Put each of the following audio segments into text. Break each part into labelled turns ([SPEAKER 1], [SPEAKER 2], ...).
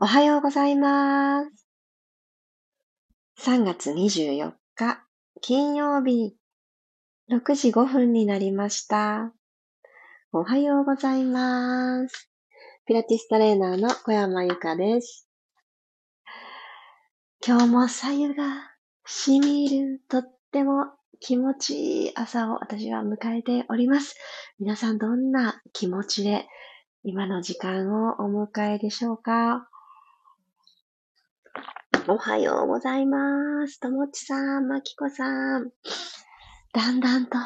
[SPEAKER 1] おはようございます。3月24日、金曜日、6時5分になりました。おはようございます。ピラティストレーナーの小山由かです。今日も左右が染みる、とっても気持ちいい朝を私は迎えております。皆さんどんな気持ちで今の時間をお迎えでしょうか？おはようございます。ともちさん、まきこさん。だんだんと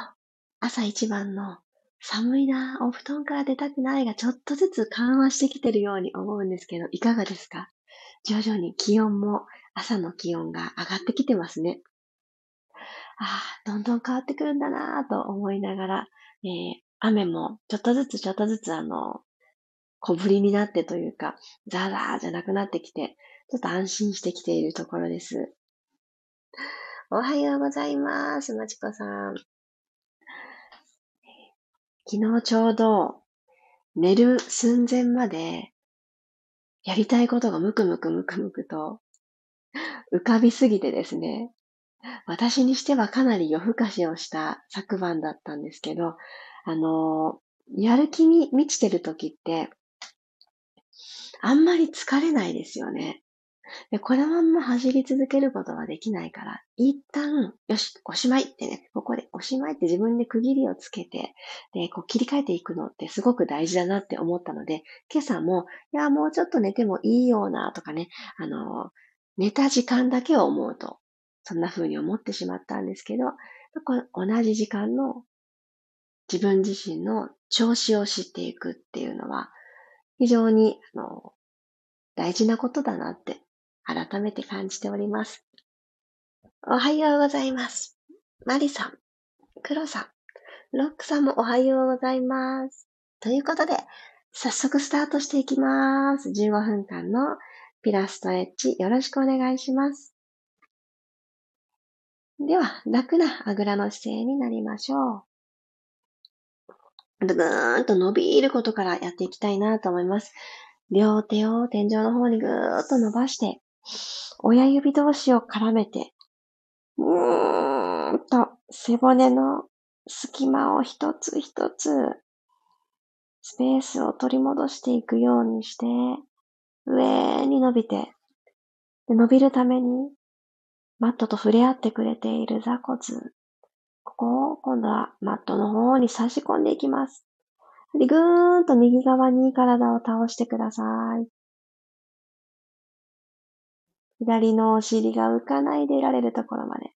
[SPEAKER 1] 朝一番の寒いな、お布団から出たくないがちょっとずつ緩和してきてるように思うんですけど、いかがですか？徐々に気温も朝の気温が上がってきてますね。ああ、どんどん変わってくるんだなぁと思いながら、えー、雨もちょっとずつちょっとずつあの、小降りになってというか、ザーザーじゃなくなってきて、ちょっと安心してきているところです。おはようございます。まちこさん。昨日ちょうど寝る寸前までやりたいことがムクムクムクムクと浮かびすぎてですね、私にしてはかなり夜更かしをした昨晩だったんですけど、あの、やる気に満ちてる時って、あんまり疲れないですよね。で、このまんま走り続けることができないから、一旦、よし、おしまいってね、ここでおしまいって自分で区切りをつけて、で、こう切り替えていくのってすごく大事だなって思ったので、今朝も、いや、もうちょっと寝てもいいようなとかね、あの、寝た時間だけを思うと、そんな風に思ってしまったんですけど、同じ時間の自分自身の調子を知っていくっていうのは、非常に、あの、大事なことだなって改めて感じております。おはようございます。マリさん、クロさん、ロックさんもおはようございます。ということで、早速スタートしていきます。15分間のピラストレッチよろしくお願いします。では、楽なあぐらの姿勢になりましょう。ぐーんと伸びることからやっていきたいなと思います。両手を天井の方にぐーっと伸ばして、親指同士を絡めて、うーんと背骨の隙間を一つ一つスペースを取り戻していくようにして、上に伸びて、伸びるためにマットと触れ合ってくれている座骨。ここを今度はマットの方に差し込んでいきます。でぐーんと右側に体を倒してください。左のお尻が浮かないでいられるところまで。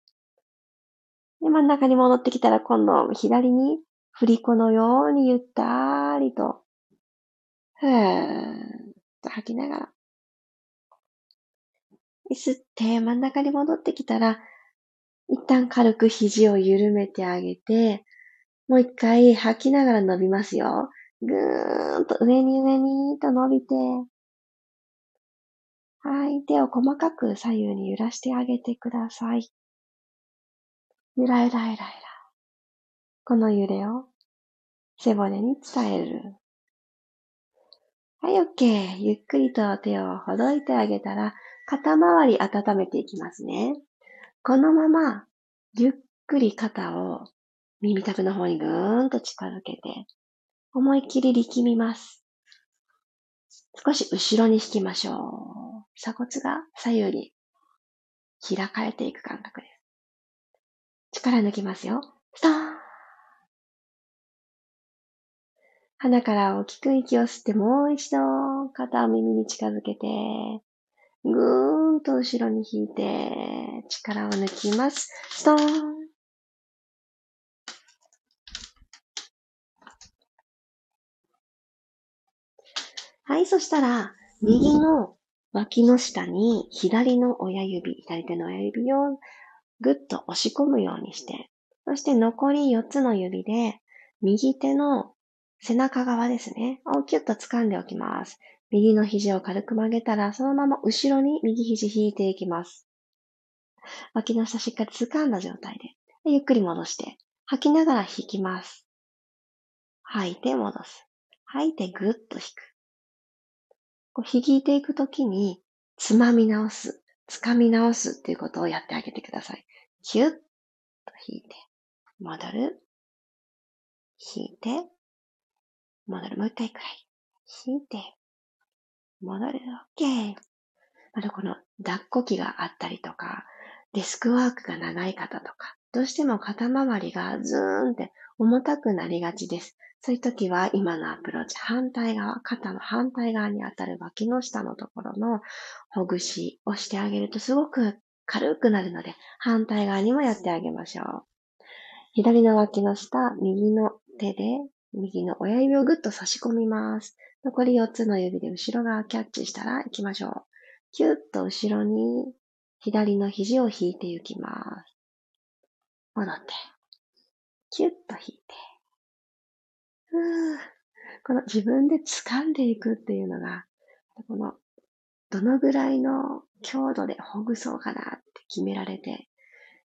[SPEAKER 1] で、真ん中に戻ってきたら今度左に振り子のようにゆったりと、ふーんと吐きながら。吸って真ん中に戻ってきたら、一旦軽く肘を緩めてあげて、もう一回吐きながら伸びますよ。ぐーんと上に上にと伸びて、はい。手を細かく左右に揺らしてあげてください。ゆらゆらゆらゆら。この揺れを背骨に伝える。はい、OK。ゆっくりと手をほどいてあげたら、肩周り温めていきますね。このまま、ゆっくり肩を耳たぶの方にぐーんと近づけて、思いっきり力みます。少し後ろに引きましょう。鎖骨が左右に開かれていく感覚です。力抜きますよ。ストーン鼻から大きく息を吸ってもう一度肩を耳に近づけて、ぐーんと後ろに引いて力を抜きます。ストーンはい、そしたら、右の脇の下に左の親指、左手の親指をぐっと押し込むようにして、そして残り4つの指で、右手の背中側ですね、をキュッと掴んでおきます。右の肘を軽く曲げたら、そのまま後ろに右肘引いていきます。脇の下しっかり掴んだ状態で、でゆっくり戻して、吐きながら引きます。吐いて戻す。吐いてぐっと引く。こう、引いていくときに、つまみ直す、掴み直すっていうことをやってあげてください。キュッと引いて、戻る。引いて、戻る。もう一回くらい。引いて、戻る。OK。まだこの抱っこ機があったりとか、デスクワークが長い方とか、どうしても肩周りがズーンって重たくなりがちです。そういう時は今のアプローチ、反対側、肩の反対側に当たる脇の下のところのほぐしをしてあげるとすごく軽くなるので、反対側にもやってあげましょう。左の脇の下、右の手で右の親指をぐっと差し込みます。残り4つの指で後ろ側キャッチしたら行きましょう。キュッと後ろに左の肘を引いていきます。戻って、キュッと引いて、ふーこの自分で掴んでいくっていうのが、この、どのぐらいの強度でほぐそうかなって決められて、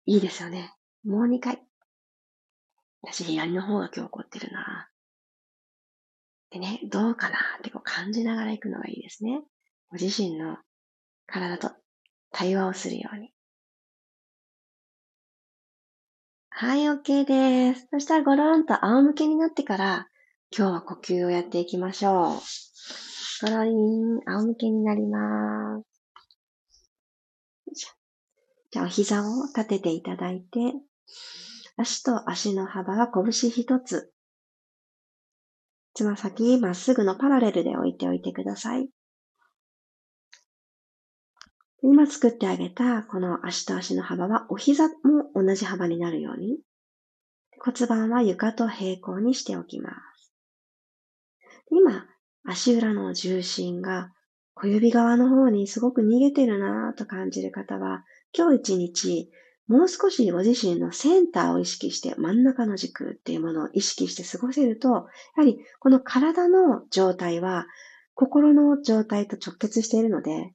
[SPEAKER 1] いいですよね。もう2回。私、左の方が今日怒ってるな。でね、どうかな？ってこう感じながら行くのがいいですね。ご自身の体と対話をするように。はい、OK です。そしたらごろんと仰向けになってから、今日は呼吸をやっていきましょう。ごろりん、仰向けになります。じゃあ、お膝を立てていただいて、足と足の幅は拳一つ。つま先にまっすぐのパラレルで置いておいてください。今作ってあげたこの足と足の幅はお膝も同じ幅になるように骨盤は床と平行にしておきます。今、足裏の重心が小指側の方にすごく逃げてるなぁと感じる方は、今日一日、もう少しご自身のセンターを意識して真ん中の軸っていうものを意識して過ごせると、やはりこの体の状態は心の状態と直結しているので、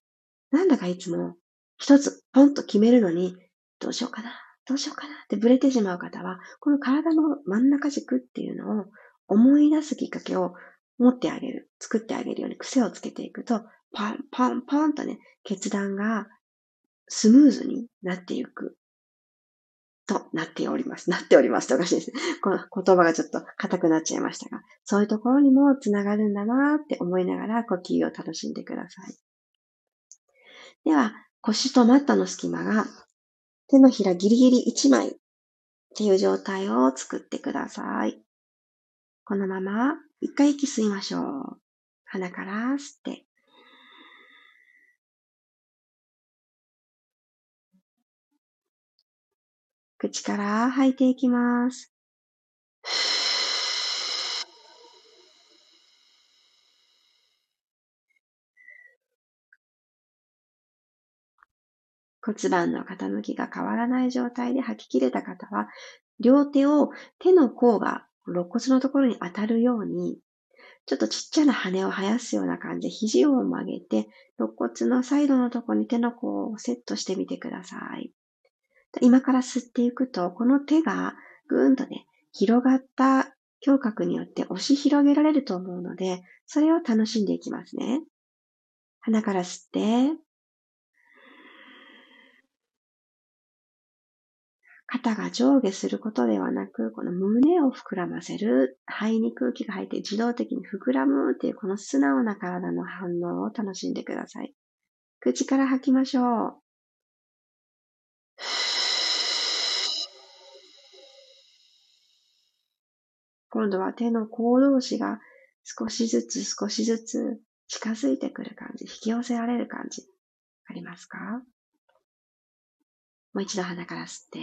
[SPEAKER 1] なんだかいつも一つポンと決めるのに、どうしようかな、どうしようかなってブレてしまう方は、この体の真ん中軸っていうのを思い出すきっかけを持ってあげる、作ってあげるように癖をつけていくと、ポンポンポンとね、決断がスムーズになっていく。となっております。なっておりますとおかしいです。この言葉がちょっと硬くなっちゃいましたが、そういうところにもつながるんだなって思いながら呼吸を楽しんでください。では、腰とマットの隙間が手のひらギリギリ1枚っていう状態を作ってください。このまま一回息吸いましょう。鼻から吸って。口から吐いていきます。骨盤の傾きが変わらない状態で吐き切れた方は、両手を手の甲が肋骨のところに当たるように、ちょっとちっちゃな羽を生やすような感じで肘を曲げて、肋骨のサイドのところに手の甲をセットしてみてください。今から吸っていくと、この手がぐーんとね、広がった胸郭によって押し広げられると思うので、それを楽しんでいきますね。鼻から吸って、肩が上下することではなく、この胸を膨らませる、肺に空気が入って自動的に膨らむっていうこの素直な体の反応を楽しんでください。口から吐きましょう。今度は手の甲同士が少しずつ少しずつ近づいてくる感じ、引き寄せられる感じ、ありますか？もう一度鼻から吸って、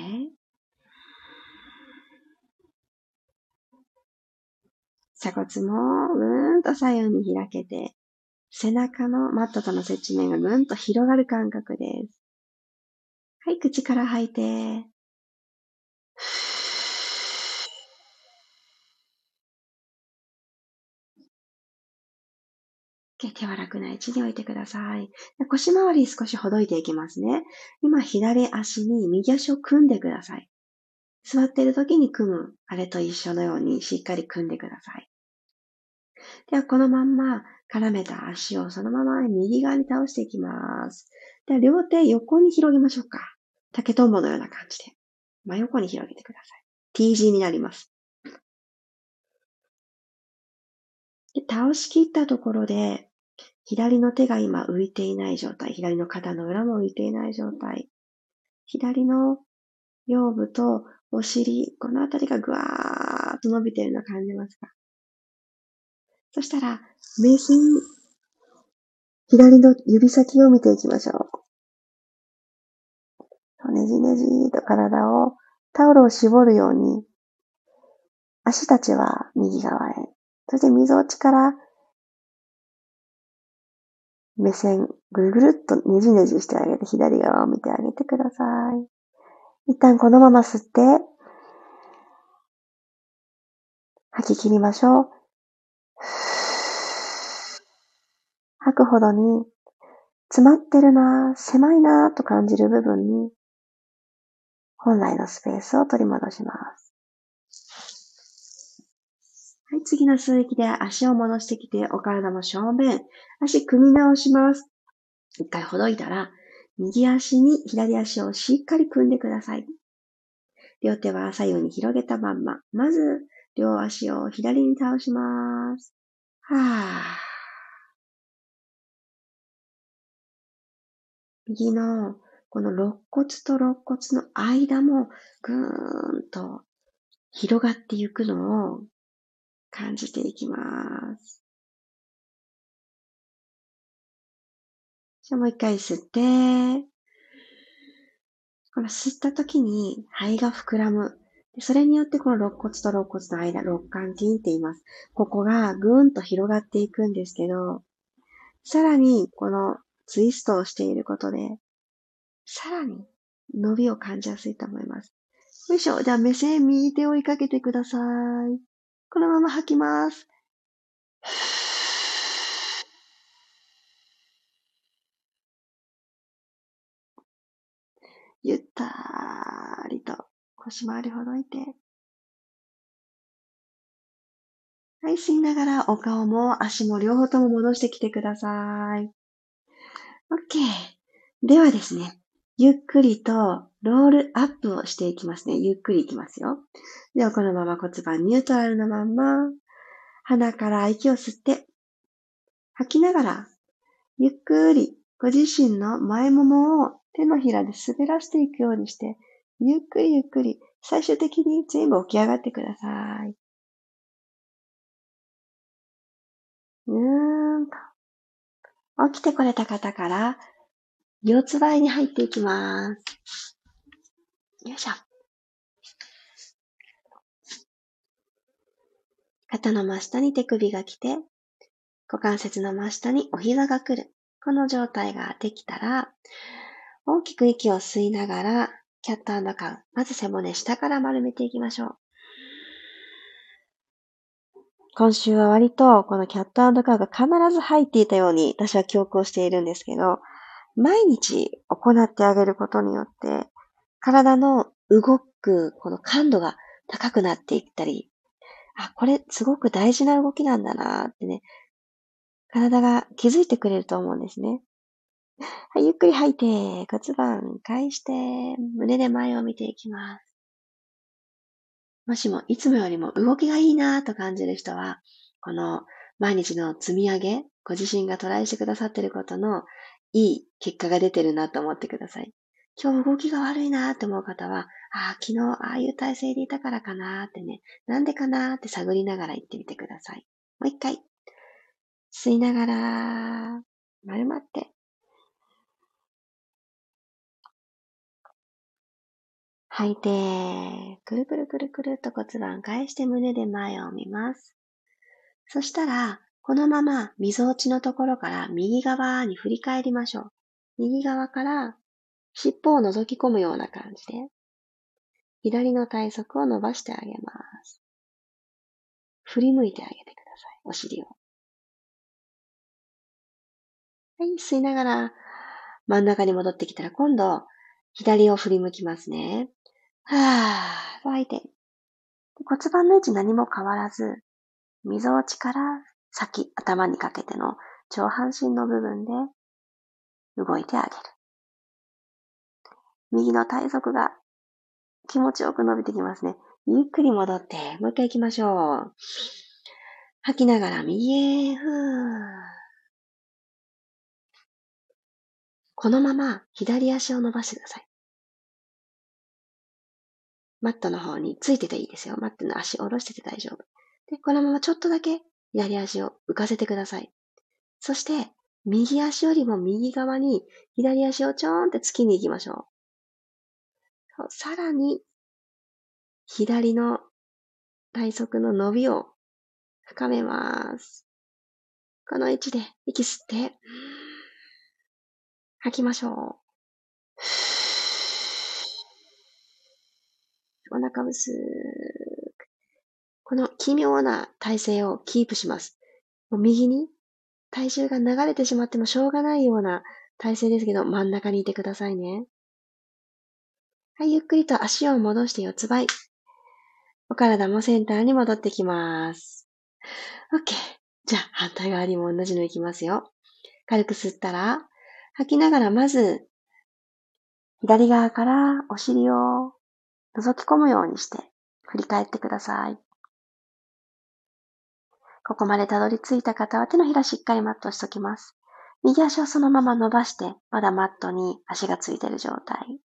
[SPEAKER 1] 鎖骨もぐーんと左右に開けて、背中のマットとの接地面がぐーんと広がる感覚です。はい、口から吐いて、手は楽な位置に置いてください。腰回り少しほどいていきますね。今、左足に右足を組んでください。座っている時に組む、あれと一緒のようにしっかり組んでください。では、このまんま絡めた足をそのまま右側に倒していきます。では、両手横に広げましょうか。竹とんぼのような感じで。真横に広げてください。T 字になります。で倒し切ったところで、左の手が今浮いていない状態。左の肩の裏も浮いていない状態。左の腰部とお尻、このあたりがぐわーっと伸びているのを感じますか？そしたら、目線、左の指先を見ていきましょう。ねじねじーと体を、タオルを絞るように、足たちは右側へ。そして溝落ちから目線、ぐるぐるっとねじねじしてあげて、左側を見てあげてください。一旦このまま吸って、吐き切りましょう。吐くほどに、詰まってるな、狭いなと感じる部分に、本来のスペースを取り戻します。はい、次の吸う息で足を戻してきて、お体も正面。足組み直します。一回ほどいたら、右足に左足をしっかり組んでください。両手は左右に広げたまんま。まず、両足を左に倒します。はぁ。右のこの肋骨と肋骨の間もぐーんと広がっていくのを感じていきます。じゃあもう一回吸って、この吸った時に肺が膨らむ。それによってこの肋骨と肋骨の間、肋間筋って言います。ここがぐーんと広がっていくんですけど、さらにこのツイストをしていることで、さらに伸びを感じやすいと思います。よいしょ。では目線右手を追いかけてください。このまま吐きます。ゆったりと腰回りほどいて。はい、吸いながらお顔も足も両方とも戻してきてください。OK。ではですね、ゆっくりとロールアップをしていきますね。ゆっくりいきますよ。ではこのまま骨盤ニュートラルのまま、鼻から息を吸って、吐きながら、ゆっくりご自身の前ももを手のひらで滑らしていくようにして、ゆっくりゆっくり、最終的に全部起き上がってください。うーんと。起きてこれた方から、四つ倍に入っていきます。よいしょ。肩の真下に手首が来て、股関節の真下にお膝が来る。この状態ができたら、大きく息を吸いながら、キャットカウ。まず背骨下から丸めていきましょう。今週は割とこのキャットカウが必ず入っていたように私は記憶をしているんですけど、毎日行ってあげることによって、体の動くこの感度が高くなっていったり、あ、これすごく大事な動きなんだなってね、体が気づいてくれると思うんですね。はい、ゆっくり吐いて、骨盤返して、胸で前を見ていきます。もしもいつもよりも動きがいいなと感じる人は、この毎日の積み上げ、ご自身がトライしてくださっていることのいい結果が出てるなと思ってください。今日動きが悪いなって思う方は、ああ、昨日ああいう体勢でいたからかなってね、なんでかなって探りながら行ってみてください。もう一回。吸いながら、丸まって。吐いて、くるくるくるくると骨盤返して胸で前を見ます。そしたら、このまま溝落ちのところから右側に振り返りましょう。右側から尻尾を覗き込むような感じで、左の体側を伸ばしてあげます。振り向いてあげてください。お尻を。はい、吸いながら真ん中に戻ってきたら今度、左を振り向きますね。はぁ、吐いて。骨盤の位置何も変わらず、溝落ちから先、頭にかけての上半身の部分で動いてあげる。右の体側が気持ちよく伸びてきますね。ゆっくり戻って、もう一回行きましょう。吐きながら右へ、ふー。このまま左足を伸ばしてください。マットの方についてていいですよ。マットの足を下ろしてて大丈夫。で、このままちょっとだけ左足を浮かせてください。そして、右足よりも右側に左足をちょーんって突きに行きましょう。さらに、左の体側の伸びを深めます。この位置で息吸って、吐きましょう。お腹薄く。この奇妙な体勢をキープします。右に体重が流れてしまってもしょうがないような体勢ですけど、真ん中にいてくださいね。はい、ゆっくりと足を戻して四つ倍。お体もセンターに戻ってきます。OK。じゃあ、反対側にも同じのいきますよ。軽く吸ったら、吐きながらまず、左側からお尻を覗き込むようにして振り返ってください。ここまでたどり着いた方は手のひらしっかりマットしときます。右足をそのまま伸ばして、まだマットに足がついてる状態。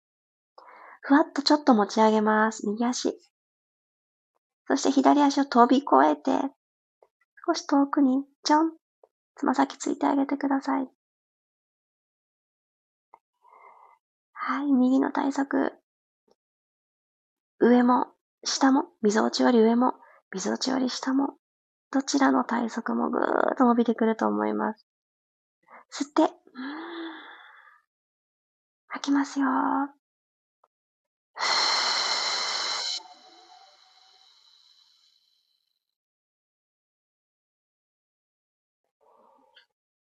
[SPEAKER 1] ふわっとちょっと持ち上げます。右足。そして左足を飛び越えて、少し遠くに、ちょん、つま先ついてあげてください。はい、右の体側。上も、下も、溝落ちより上も、溝落ちより下も、どちらの体側もぐーっと伸びてくると思います。吸って、吐きますよ。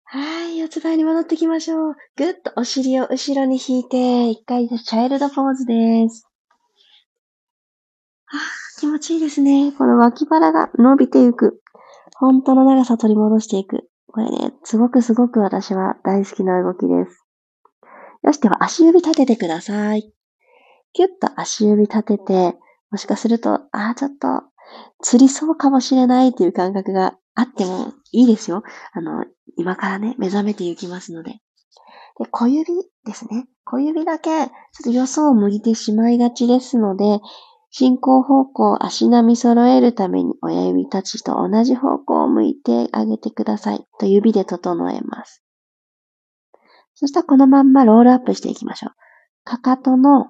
[SPEAKER 1] はい、四つ倍に戻ってきましょう。ぐっとお尻を後ろに引いて、一回チャイルドポーズです。気持ちいいですね。この脇腹が伸びていく。本当の長さ取り戻していく。これね、すごくすごく私は大好きな動きです。よし、では足指立ててください。キュッと足指立てて、もしかすると、ああ、ちょっと、釣りそうかもしれないっていう感覚があってもいいですよ。あの、今からね、目覚めていきますので。で、小指ですね。小指だけ、ちょっと予想を向いてしまいがちですので、進行方向を足並み揃えるために親指たちと同じ方向を向いてあげてください。と指で整えます。そしたらこのまんまロールアップしていきましょう。かかとの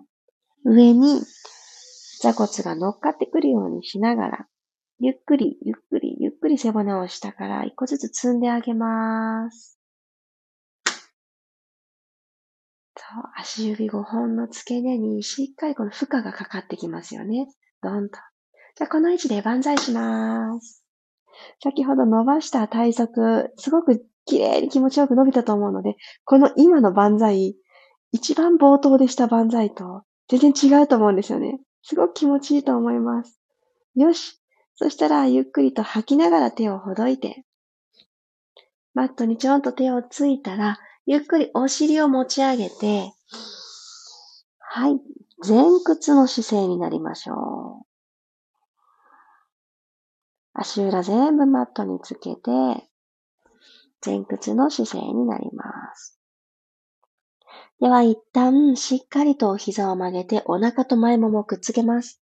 [SPEAKER 1] 上に座骨が乗っかってくるようにしながら、ゆっくり、ゆっくり、ゆっくり背骨を下から一個ずつ積んであげます。足指5本の付け根にしっかりこの負荷がかかってきますよね。ドンと。じゃあこの位置で万歳します。先ほど伸ばした体側、すごく綺麗に気持ちよく伸びたと思うので、この今の万歳、一番冒頭でした万歳と全然違うと思うんですよね。すごく気持ちいいと思います。よし。そしたら、ゆっくりと吐きながら手をほどいて、マットにちょんと手をついたら、ゆっくりお尻を持ち上げて、はい。前屈の姿勢になりましょう。足裏全部マットにつけて、前屈の姿勢になります。では一旦しっかりと膝を曲げてお腹と前ももくっつけます。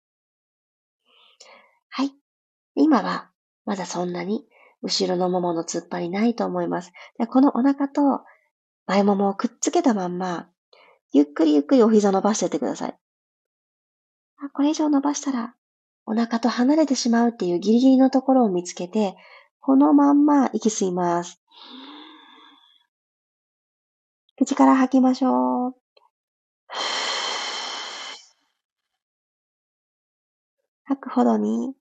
[SPEAKER 1] はい。今はまだそんなに後ろのももの突っ張りないと思います。でこのお腹と前ももをくっつけたまんま、ゆっくりゆっくりお膝伸ばしてってください。これ以上伸ばしたらお腹と離れてしまうっていうギリギリのところを見つけて、このまんま息吸います。口から吐きましょう。吐くほどに、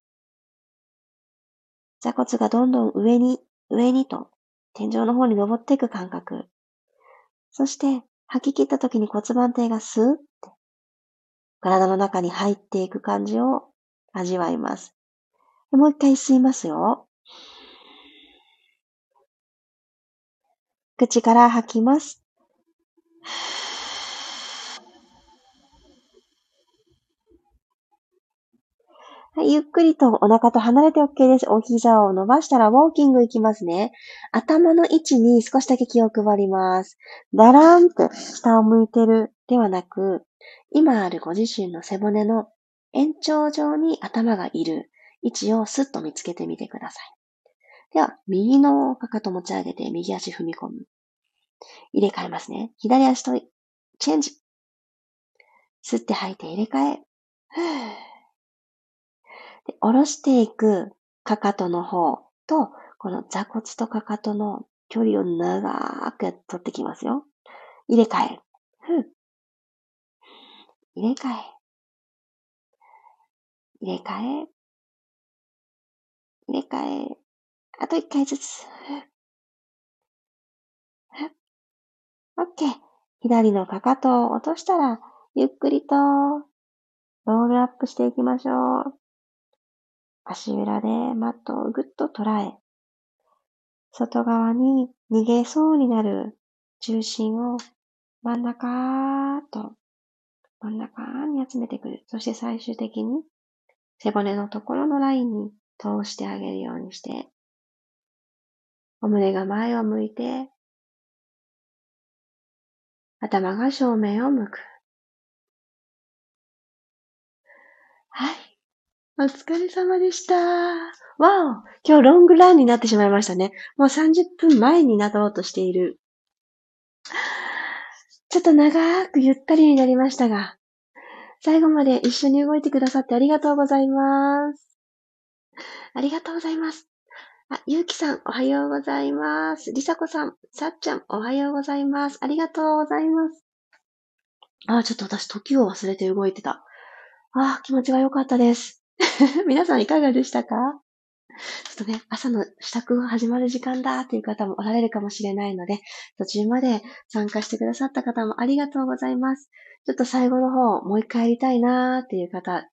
[SPEAKER 1] 座骨がどんどん上に、上にと、天井の方に登っていく感覚。そして、吐き切った時に骨盤底がスーって、体の中に入っていく感じを味わいます。もう一回吸いますよ。口から吐きます。はい、ゆっくりとお腹と離れて OK です。お膝を伸ばしたらウォーキングいきますね。頭の位置に少しだけ気を配ります。だらーんって下を向いてるではなく、今あるご自身の背骨の延長上に頭がいる位置をスッと見つけてみてください。では、右のかかと持ち上げて右足踏み込む。入れ替えますね。左足とチェンジ。吸って吐いて入れ替え。で下ろしていくかかとの方と、この座骨とかかとの距離を長く取ってきますよ。入れ替え。ふ入れ替え。入れ替え。入れ替え。あと一回ずつ。OK。左のかかとを落としたら、ゆっくりとロールアップしていきましょう。足裏でマットをぐっと捉え、外側に逃げそうになる重心を真ん中と真ん中に集めてくる。そして最終的に背骨のところのラインに通してあげるようにして、お胸が前を向いて、頭が正面を向く。はい。お疲れ様でした。わお今日ロングランになってしまいましたね。もう30分前になろうとしている。ちょっと長くゆったりになりましたが、最後まで一緒に動いてくださってありがとうございます。ありがとうございます。あ、ゆうきさん、おはようございます。りさこさん、さっちゃん、おはようございます。ありがとうございます。あ、ちょっと私、時を忘れて動いてた。あ、気持ちが良かったです。皆さんいかがでしたか？ちょっとね、朝の支度が始まる時間だという方もおられるかもしれないので、途中まで参加してくださった方もありがとうございます。ちょっと最後の方、もう一回やりたいなーっていう方、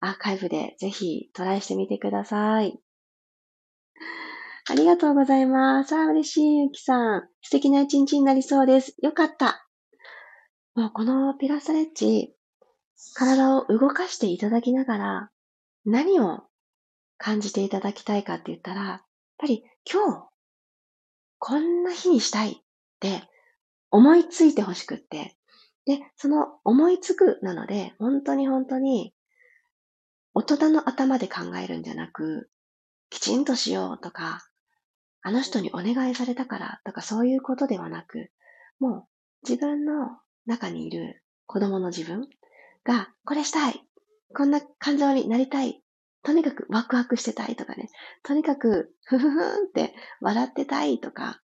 [SPEAKER 1] アーカイブでぜひトライしてみてください。ありがとうございます。あ、嬉しい、ゆきさん。素敵な一日になりそうです。よかった。もうこのピラストレッチ、体を動かしていただきながら、何を感じていただきたいかって言ったら、やっぱり今日、こんな日にしたいって思いついてほしくって。で、その思いつくなので、本当に本当に、大人の頭で考えるんじゃなく、きちんとしようとか、あの人にお願いされたからとかそういうことではなく、もう自分の中にいる子供の自分が、これしたいこんな感情になりたい。とにかくワクワクしてたいとかね。とにかく、ふふふんって笑ってたいとか。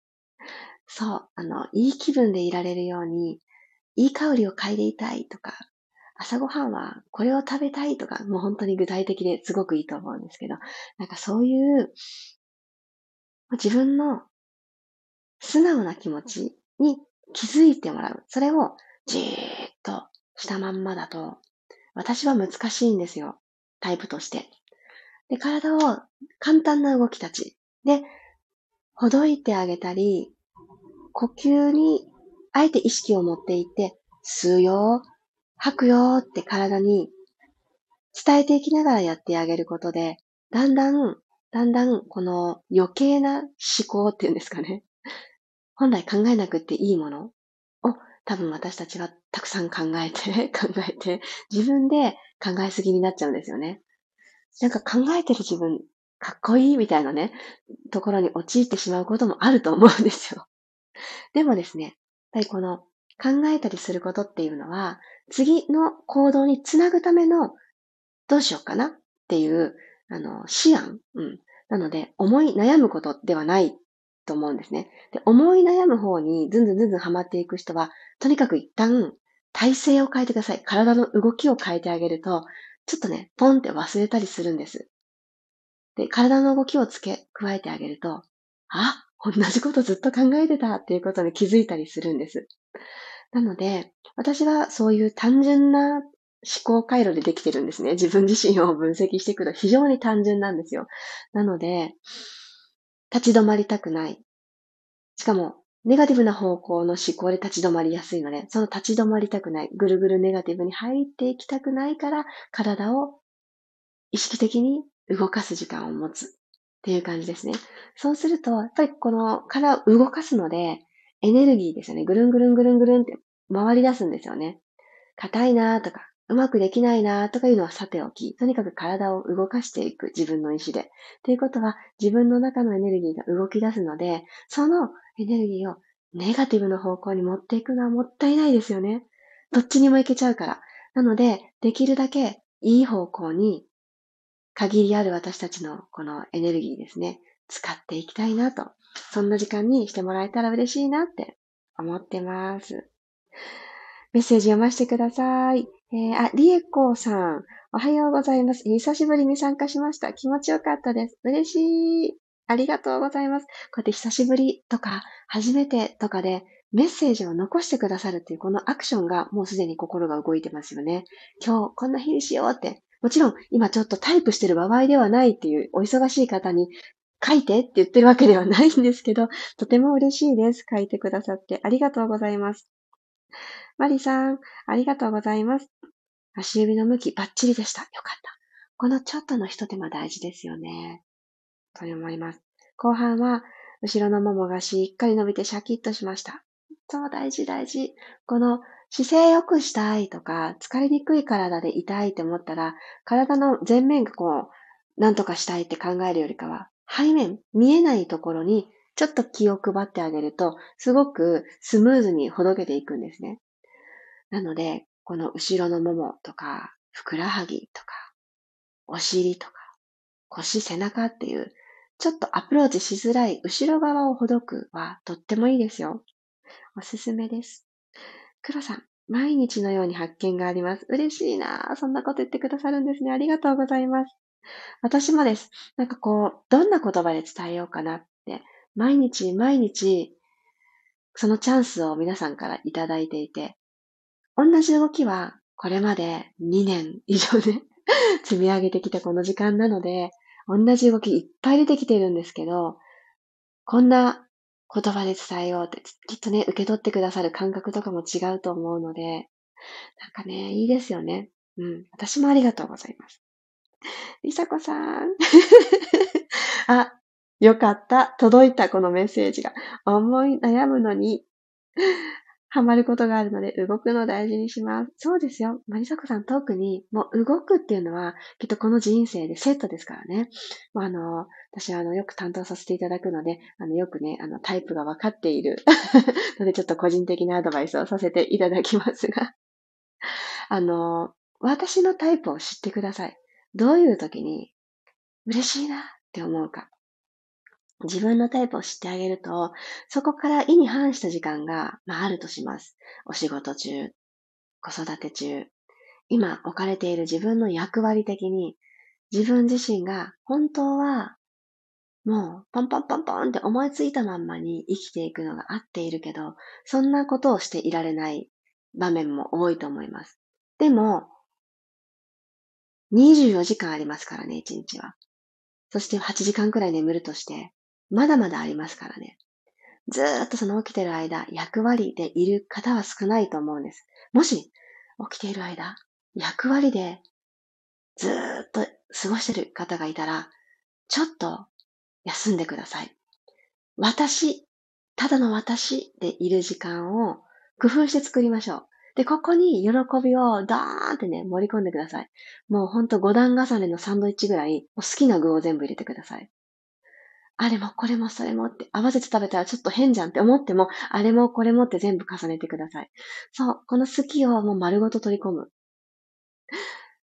[SPEAKER 1] そう、あの、いい気分でいられるように、いい香りを嗅いでいたいとか、朝ごはんはこれを食べたいとか、もう本当に具体的ですごくいいと思うんですけど、なんかそういう、自分の素直な気持ちに気づいてもらう。それをじーっとしたまんまだと、私は難しいんですよ。タイプとして。で、体を簡単な動きたち。で、ほどいてあげたり、呼吸にあえて意識を持っていって、吸うよ、吐くよって体に伝えていきながらやってあげることで、だんだん、だんだんこの余計な思考っていうんですかね。本来考えなくていいもの多分私たちがたくさん考えて、考えて、自分で考えすぎになっちゃうんですよね。なんか考えてる自分、かっこいいみたいなね、ところに陥ってしまうこともあると思うんですよ。でもですね、やっぱりこの考えたりすることっていうのは、次の行動につなぐための、どうしようかなっていう、あの、思案。うん。なので、思い悩むことではないと思うんですね。で、思い悩む方にずんずんずんずんハマっていく人は、とにかく一旦体勢を変えてください。体の動きを変えてあげると、ちょっとね、ポンって忘れたりするんです。で、体の動きをつけ、加えてあげると、あ、同じことずっと考えてたっていうことに気づいたりするんです。なので、私はそういう単純な思考回路でできてるんですね。自分自身を分析していくと非常に単純なんですよ。なので、立ち止まりたくない。しかも、ネガティブな方向の思考で立ち止まりやすいので、その立ち止まりたくない、ぐるぐるネガティブに入っていきたくないから、体を意識的に動かす時間を持つっていう感じですね。そうすると、やっぱりこの体を動かすので、エネルギーですよね。ぐるんぐるんぐるんぐるんって回り出すんですよね。硬いなとか、うまくできないなとかいうのはさておき、とにかく体を動かしていく自分の意志で。ということは、自分の中のエネルギーが動き出すので、そのエネルギーをネガティブの方向に持っていくのはもったいないですよね。どっちにも行けちゃうから。なので、できるだけいい方向に限りある私たちのこのエネルギーですね、使っていきたいなと。そんな時間にしてもらえたら嬉しいなって思ってます。メッセージ読ませてください。えー、あ、リエコーさん、おはようございます。久しぶりに参加しました。気持ちよかったです。嬉しい。ありがとうございます。こうやって久しぶりとか、初めてとかでメッセージを残してくださるっていうこのアクションがもうすでに心が動いてますよね。今日こんな日にしようってもちろん今ちょっとタイプしてる場合ではないっていうお忙しい方に書いてって言ってるわけではないんですけど、とても嬉しいです。書いてくださってありがとうございます。マリさん、ありがとうございます。足指の向きバッチリでした。よかった。このちょっとの一手間大事ですよね。と思います。後半は、後ろのももがしっかり伸びてシャキッとしました。そう、大事大事。この姿勢良くしたいとか、疲れにくい体で痛いって思ったら、体の前面がこう、なんとかしたいって考えるよりかは、背面、見えないところにちょっと気を配ってあげると、すごくスムーズにほどけていくんですね。なので、この後ろのももとか、ふくらはぎとか、お尻とか、腰、背中っていう、ちょっとアプローチしづらい後ろ側をほどくはとってもいいですよ。おすすめです。黒さん、毎日のように発見があります。嬉しいなそんなこと言ってくださるんですね。ありがとうございます。私もです。なんかこう、どんな言葉で伝えようかなって、毎日毎日、そのチャンスを皆さんからいただいていて、同じ動きはこれまで2年以上で 積み上げてきたこの時間なので、同じ動きいっぱい出てきてるんですけど、こんな言葉で伝えようって、きっとね、受け取ってくださる感覚とかも違うと思うので、なんかね、いいですよね。うん。私もありがとうございます。りさこさん。あ、よかった。届いた、このメッセージが。思い悩むのに、ハマることがあるので、動くのを大事にします。そうですよ。マリサコさん特に、もう動くっていうのは、きっとこの人生でセットですからね。まあ、あの、私はあの、よく担当させていただくので、あの、よくね、あの、タイプが分かっている ので、ちょっと個人的なアドバイスをさせていただきますがあの、私のタイプを知ってください。どういう時に嬉しいなって思うか。自分のタイプを知ってあげると、そこから意に反した時間が、まあ、あるとします。お仕事中、子育て中、今置かれている自分の役割的に、自分自身が本当は、もう、ポンポンポンポンって思いついたまんまに生きていくのが合っているけど、そんなことをしていられない場面も多いと思います。でも、24時間ありますからね、1日は。そして8時間くらい眠るとして、まだまだありますからね。ずっとその起きてる間、役割でいる方は少ないと思うんです。もし、起きている間、役割でずっと過ごしてる方がいたら、ちょっと休んでください。私、ただの私でいる時間を工夫して作りましょう。で、ここに喜びをダーンってね、盛り込んでください。もうほんと5段重ねのサンドイッチぐらい、好きな具を全部入れてください。あれもこれもそれもって合わせて食べたらちょっと変じゃんって思っても、あれもこれもって全部重ねてください。そう、この好きをもう丸ごと取り込む。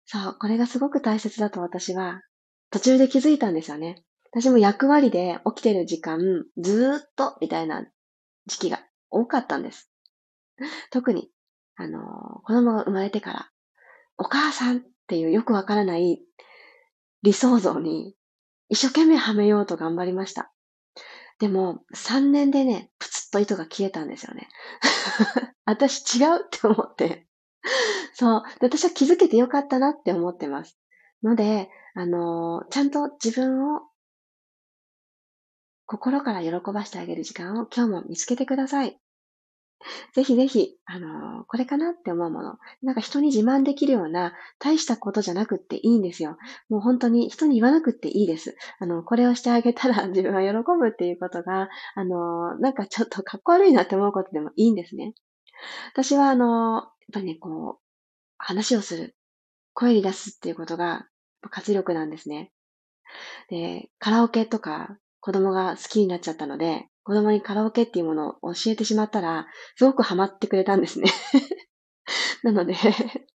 [SPEAKER 1] そう、これがすごく大切だと私は途中で気づいたんですよね。私も役割で起きてる時間、ずーっとみたいな時期が多かったんです。特に、あの、子供が生まれてから、お母さんっていうよくわからない理想像に一生懸命はめようと頑張りました。でも、3年でね、プツッと糸が消えたんですよね。私違うって思って。そう。私は気づけてよかったなって思ってます。ので、あのー、ちゃんと自分を心から喜ばしてあげる時間を今日も見つけてください。ぜひぜひ、あのー、これかなって思うもの。なんか人に自慢できるような大したことじゃなくっていいんですよ。もう本当に人に言わなくっていいです。あの、これをしてあげたら 自分は喜ぶっていうことが、あのー、なんかちょっとかっこ悪いなって思うことでもいいんですね。私はあのー、やっぱりね、こう、話をする。声に出すっていうことが活力なんですね。で、カラオケとか子供が好きになっちゃったので、子供にカラオケっていうものを教えてしまったら、すごくハマってくれたんですね。なので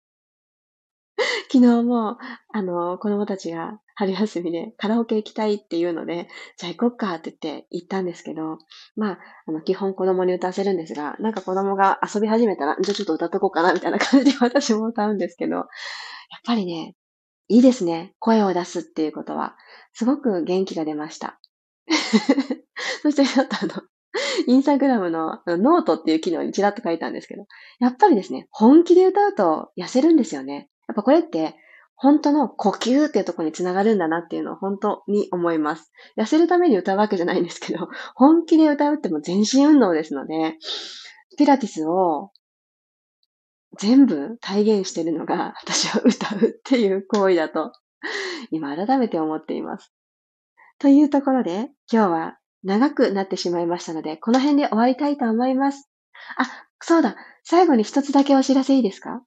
[SPEAKER 1] 昨日も、あの、子供たちが春休みでカラオケ行きたいっていうので、じゃあ行こっかって言って行ったんですけど、まあ、あの、基本子供に歌わせるんですが、なんか子供が遊び始めたら、じゃあちょっと歌っとこうかなみたいな感じで 私も歌うんですけど、やっぱりね、いいですね。声を出すっていうことは。すごく元気が出ました。そしてちょっとあの、インスタグラムのノートっていう機能にちらっと書いたんですけど、やっぱりですね、本気で歌うと痩せるんですよね。やっぱこれって、本当の呼吸っていうところにつながるんだなっていうのを本当に思います。痩せるために歌うわけじゃないんですけど、本気で歌うっても全身運動ですので、ピラティスを全部体現してるのが私は歌うっていう行為だと今改めて思っています。というところで今日は長くなってしまいましたので、この辺で終わりたいと思います。あ、そうだ。最後に一つだけお知らせいいですか？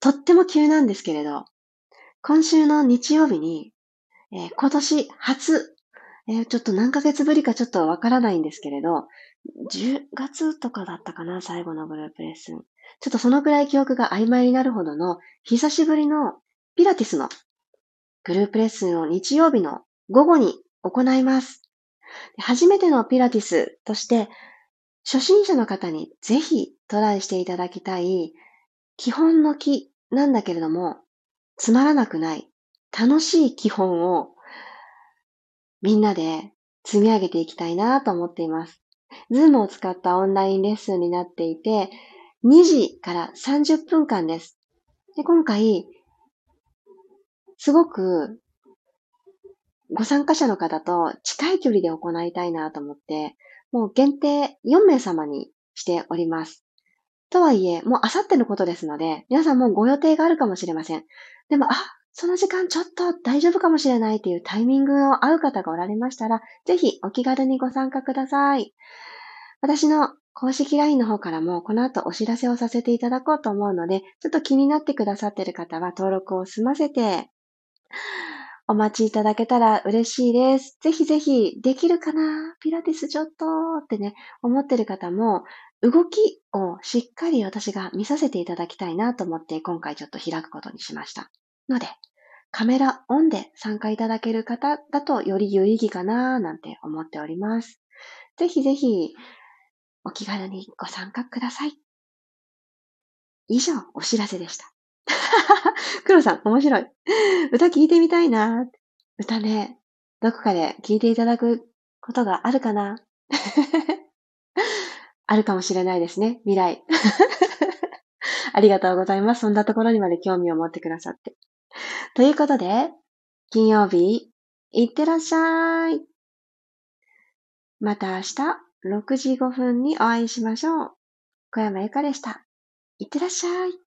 [SPEAKER 1] とっても急なんですけれど、今週の日曜日に、えー、今年初、えー、ちょっと何ヶ月ぶりかちょっとわからないんですけれど、10月とかだったかな、最後のグループレッスン。ちょっとそのくらい記憶が曖昧になるほどの、久しぶりのピラティスのグループレッスンを日曜日の午後に行います。初めてのピラティスとして、初心者の方にぜひトライしていただきたい基本のきなんだけれども、つまらなくない、楽しい基本をみんなで積み上げていきたいなと思っています。ズームを使ったオンラインレッスンになっていて、2時から30分間です。で、今回、すごくご参加者の方と近い距離で行いたいなと思って、もう限定4名様にしております。とはいえ、もうあさってのことですので、皆さんもうご予定があるかもしれません。でも、あ、その時間ちょっと大丈夫かもしれないというタイミングを合う方がおられましたら、ぜひお気軽にご参加ください。私の公式 LINE の方からもこの後お知らせをさせていただこうと思うので、ちょっと気になってくださっている方は登録を済ませて、お待ちいただけたら嬉しいです。ぜひぜひ、できるかな？ピラティスちょっとってね、思ってる方も、動きをしっかり私が見させていただきたいなと思って今回ちょっと開くことにしました。ので、カメラオンで参加いただける方だとより有意義かななんて思っております。ぜひぜひお気軽にご参加ください。以上、お知らせでした。黒さん、面白い。歌聞いてみたいな。歌ね、どこかで聞いていただくことがあるかな あるかもしれないですね、未来。ありがとうございます。そんなところにまで興味を持ってくださって。ということで、金曜日、いってらっしゃい。また明日、6時5分にお会いしましょう。小山由かでした。いってらっしゃい。